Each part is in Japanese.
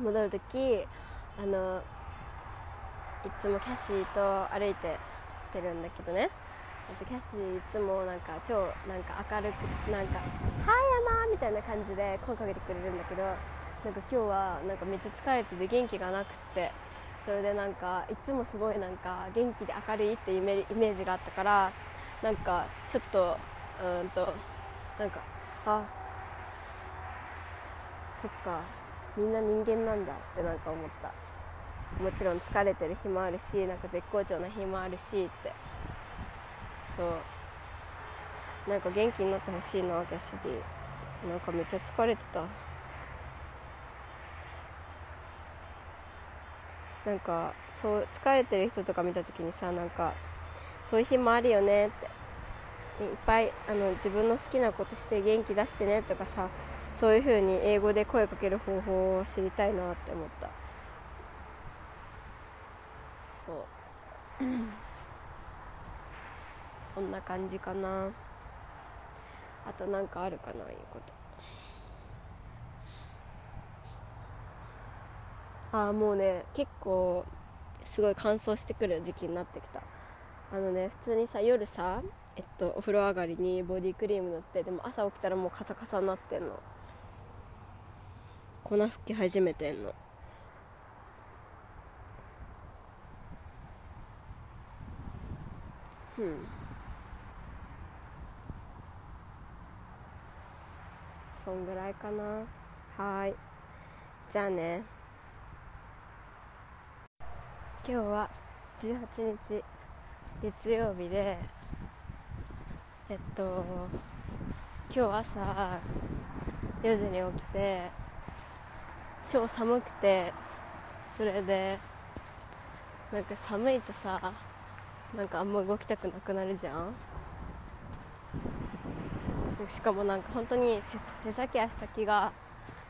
戻る時あのいつもキャシーと歩いててるんだけどねキャシーいつもなんか超なんか明るくなんか「はい山!」みたいな感じで声かけてくれるんだけどなんか今日はなんかめっちゃ疲れてて元気がなくってそれでなんかいつもすごいなんか元気で明るいっていうイメージがあったからなんかちょっとうんとなんかあそっかみんな人間なんだってなんか思った。もちろん疲れてる日もあるしなんか絶好調な日もあるしって。そう。なんか元気になってほしいな私に。なんかめっちゃ疲れてた。なんかそう疲れてる人とか見た時にさなんかそういう日もあるよねって。いっぱいあの自分の好きなことして元気出してねとかさそういう風に英語で声かける方法を知りたいなって思った。そう。こんな感じかな。あと何かあるかないうこと。ああもうね結構すごい乾燥してくる時期になってきた。あのね普通にさ夜さえっとお風呂上がりにボディクリーム塗ってでも朝起きたらもうカサカサになってんの粉吹き始めてんの。うん。そんぐらいかな。はい。じゃあね。今日は18日月曜日でえっと今日朝4時に起きて超寒くてそれでなんか寒いとさなんかあんま動きたくなくなるじゃん。しかもなんか本当に手先足先が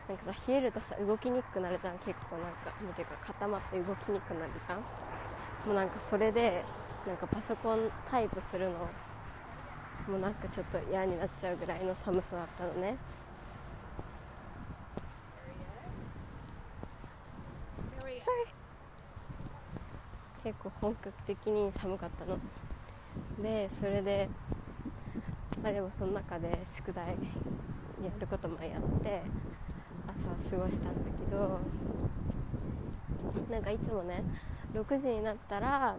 なんかさ冷えるとさ動きにくくなるじゃん。結構なんかなんていうか固まって動きにくくなるじゃん。もうなんかそれでなんかパソコンタイプするのもうなんかちょっと嫌になっちゃうぐらいの寒さだったのね。結構本格的に寒かったの。でそれでまあでもその中で宿題やることもやって朝過ごしたんだけどなんかいつもね6時になったら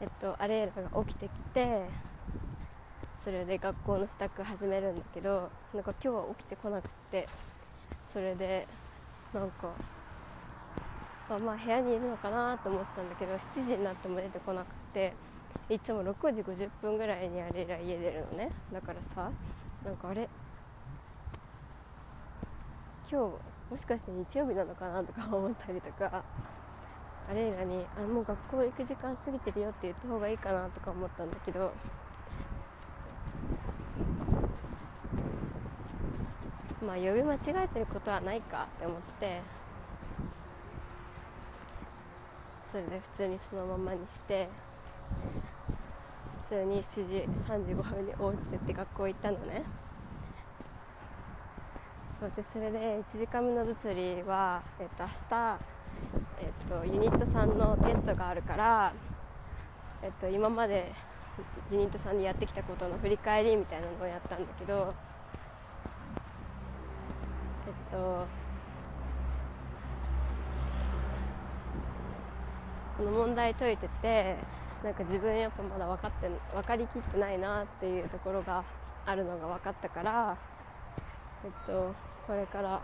えっとアレーラが起きてきてそれで学校の支度始めるんだけどなんか今日は起きてこなくてそれでなんかあ、まあ部屋にいるのかなと思ってたんだけど7時になっても出てこなくていつも6時50分ぐらいにあれら家出るのね。だからさなんかあれ今日もしかして日曜日なのかなとか思ったりとかあれらにあもう学校行く時間過ぎてるよって言った方がいいかなとか思ったんだけどまあ呼び間違えてることはないかって思ってそれで普通にそのままにして普通に7時35分に落ちてって学校行ったのね。そうでそれで1時間目の物理は、えっと、明日、えっと、ユニットさんのテストがあるから、えっと、今までユニットさんでやってきたことの振り返りみたいなのをやったんだけどえっとその問題解いててなんか自分やっぱまだ分かって分かりきってないなっていうところがあるのが分かったからえっとこれから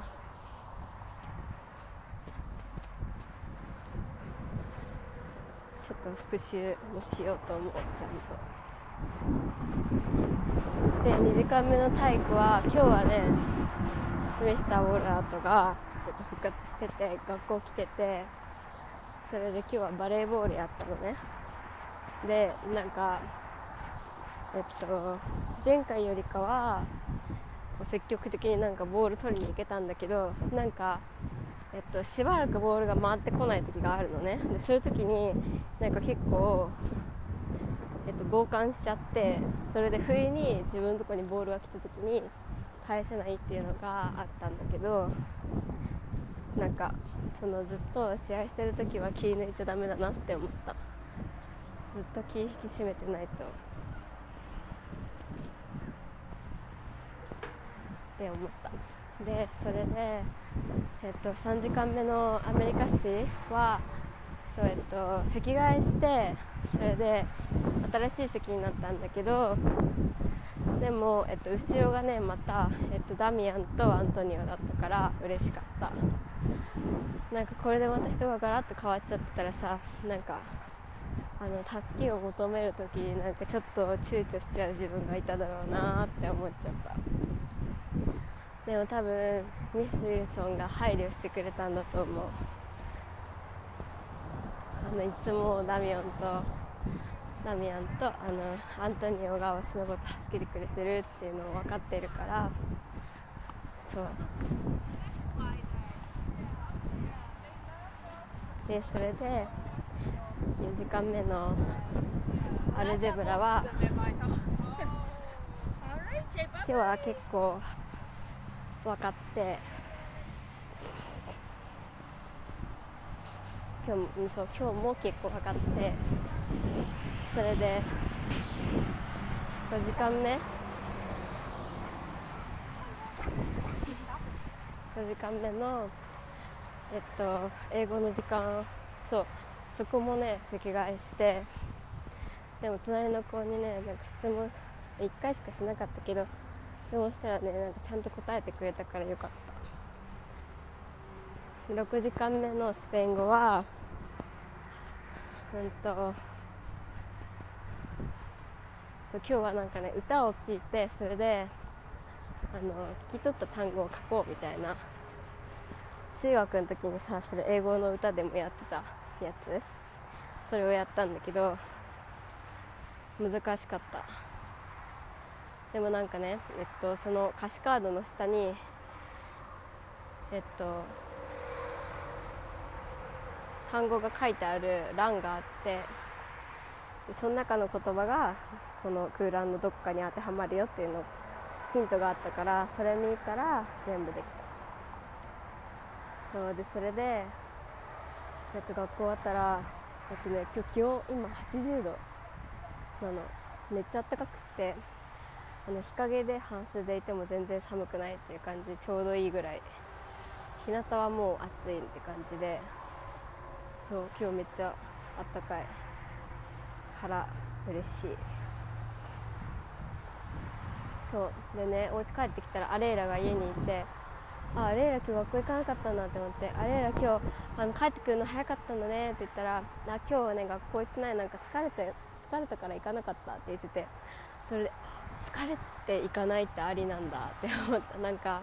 ちょっと復習もしようと思うちゃんと。で2時間目の体育は今日はねミスター・ウォーラートが、えっと、復活してて学校来ててそれで今日はバレーボールやったのね。でなんかえっと前回よりかは積極的になんかボール取りに行けたんだけどなんかえっと、しばらくボールが回ってこない時があるのね。でそういう時になんか結構、えっと、傍観しちゃってそれで不意に自分のとこにボールが来た時に返せないっていうのがあったんだけどなんかそのずっと試合してる時は気抜いちゃダメだなって思った。ずっと気引き締めてないと。って思った。でそれで、えっと、3時間目のアメリカ史はそう、えっと、席替えしてそれで新しい席になったんだけどでも、えっと、後ろがねまた、えっと、ダミアンとアントニオだったから嬉しかった。なんかこれでまた人がガラッと変わっちゃってたらさなんかあの助けを求める時なんかちょっと躊躇しちゃう自分がいただろうなって思っちゃった。でも多分ミス・ウィルソンが配慮してくれたんだと思う。あのいつもダミアンとダミアンとあのアントニオが私のこと助けてくれてるっていうのを分かってるからそう。でそれで2時間目のアルジェブラは今日は結構分かって今日もそう今日も結構分かってそれで5時間目5時間目のえっと英語の時間。そう。そこもね席替えして。でも隣の子にねなんか質問1回しかしなかったけど質問したらねなんかちゃんと答えてくれたからよかった。6時間目のスペイン語はうんとそう今日はなんかね歌を聴いてそれであの聞き取った単語を書こうみたいな中学の時にさそれ英語の歌でもやってたやつ？それをやったんだけど難しかった。でもなんかねえっとその歌詞カードの下にえっと単語が書いてある欄があってその中の言葉がこの空欄のどこかに当てはまるよっていうのヒントがあったからそれ見たら全部できた。そうでそれで、えっと、学校終わったら、えっとね、今日気温今80度なの。めっちゃ暖かくってあの日陰で半袖でいても全然寒くないっていう感じ。ちょうどいいぐらい。日向はもう暑いって感じで。そう今日めっちゃあったかい。から嬉しい。そう。でねお家帰ってきたらアレイラが家にいてあレイラ今日学校行かなかったんだって思ってアレイラ今日あの帰ってくるの早かったんだねって言ったらあ今日はね学校行ってないなんか疲れて疲れたから行かなかったって言っててそれで疲れて行かないってありなんだって思った。なんか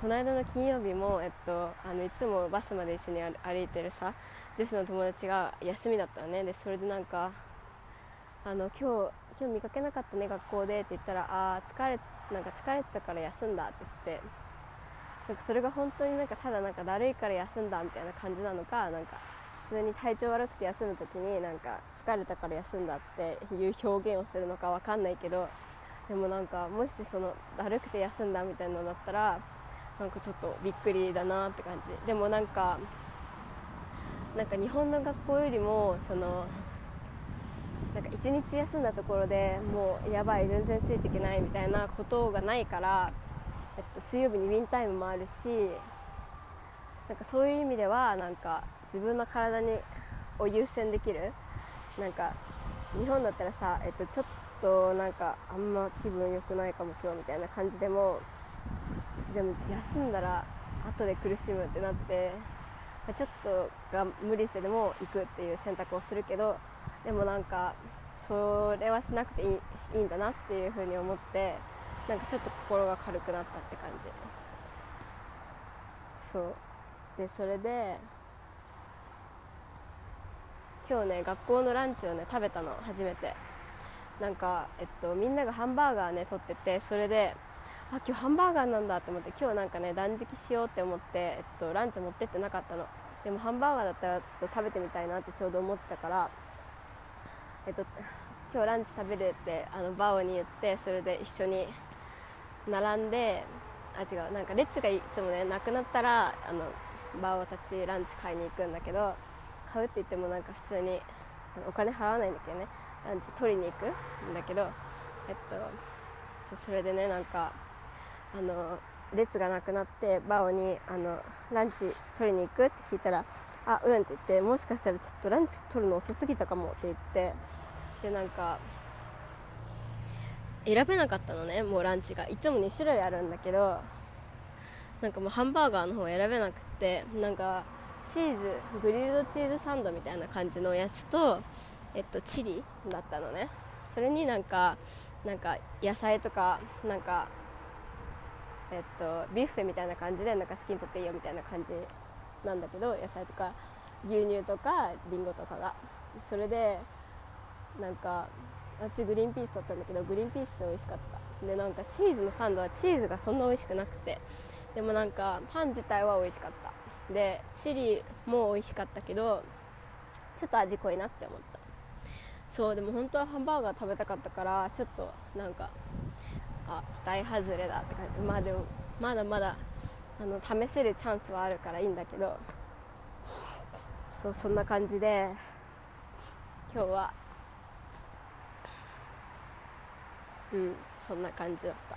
この間の金曜日も、えっと、あのいつもバスまで一緒に歩いてるさ女子の友達が休みだったのね。でそれでなんかあの今日今日見かけなかったね学校でって言ったらああ疲れなんか疲れてたから休んだって言ってなんかそれが本当になんかただなんかだるいから休んだみたいな感じなのかなんか普通に体調悪くて休む時になんか疲れたから休んだっていう表現をするのかわかんないけどでもなんかもしそのだるくて休んだみたいなのだったらなんかちょっとびっくりだなって感じ。でもなんかなんか日本の学校よりもそのなんか1日休んだところでもうやばい全然ついていけないみたいなことがないから、えっと、水曜日にウィンタイムもあるしなんかそういう意味ではなんか自分の体にを優先できるなんか日本だったらさ、えっと、ちょっとなんかあんま気分良くないかも今日みたいな感じでもでも休んだら後で苦しむってなってちょっとが無理してでも行くっていう選択をするけどでもなんかそれはしなくていいいいんだなっていうふうに思ってなんかちょっと心が軽くなったって感じ。そう。でそれで今日ね学校のランチをね食べたの。初めて。なんか、えっと、みんながハンバーガーね取っててそれであ今日ハンバーガーなんだって思って今日なんかね断食しようって思って、えっと、ランチ持ってってなかったの。でもハンバーガーだったらちょっと食べてみたいなってちょうど思ってたからえっと今日ランチ食べるってあのバオに言ってそれで一緒に並んであ違うなんか列がいつもねなくなったらあのバオたちランチ買いに行くんだけど買うって言ってもなんか普通にお金払わないんだけどねランチ取りに行くんだけどえっとそうそれでねなんかあの列がなくなってバオにあのランチ取りに行くって聞いたら「あうん」って言ってもしかしたらちょっとランチ取るの遅すぎたかもって言ってでなんか選べなかったのねもうランチが。いつも2種類あるんだけどなんかもうハンバーガーの方選べなくってなんかチーズグリルドチーズサンドみたいな感じのやつと、えっと、チリだったのね。それになんかなんか野菜とかなんかえっとビュッフェみたいな感じでなんか好きにとっていいよみたいな感じなんだけど野菜とか牛乳とかりんごとかが。それでなんか私グリーンピース取ったんだけどグリーンピース美味しかった。でなんかチーズのサンドはチーズがそんな美味しくなくて。でもなんかパン自体は美味しかった。でチリも美味しかったけどちょっと味濃いなって思った。そうでも本当はハンバーガー食べたかったからちょっとなんかあ期待外れだって感じ。まあでもまだまだあの試せるチャンスはあるからいいんだけど。そうそんな感じで今日はうんそんな感じだった。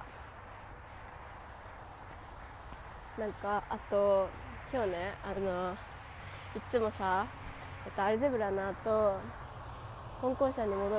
なんかあと今日ねあのいつもさ、アルジェブラの後本校舎に戻る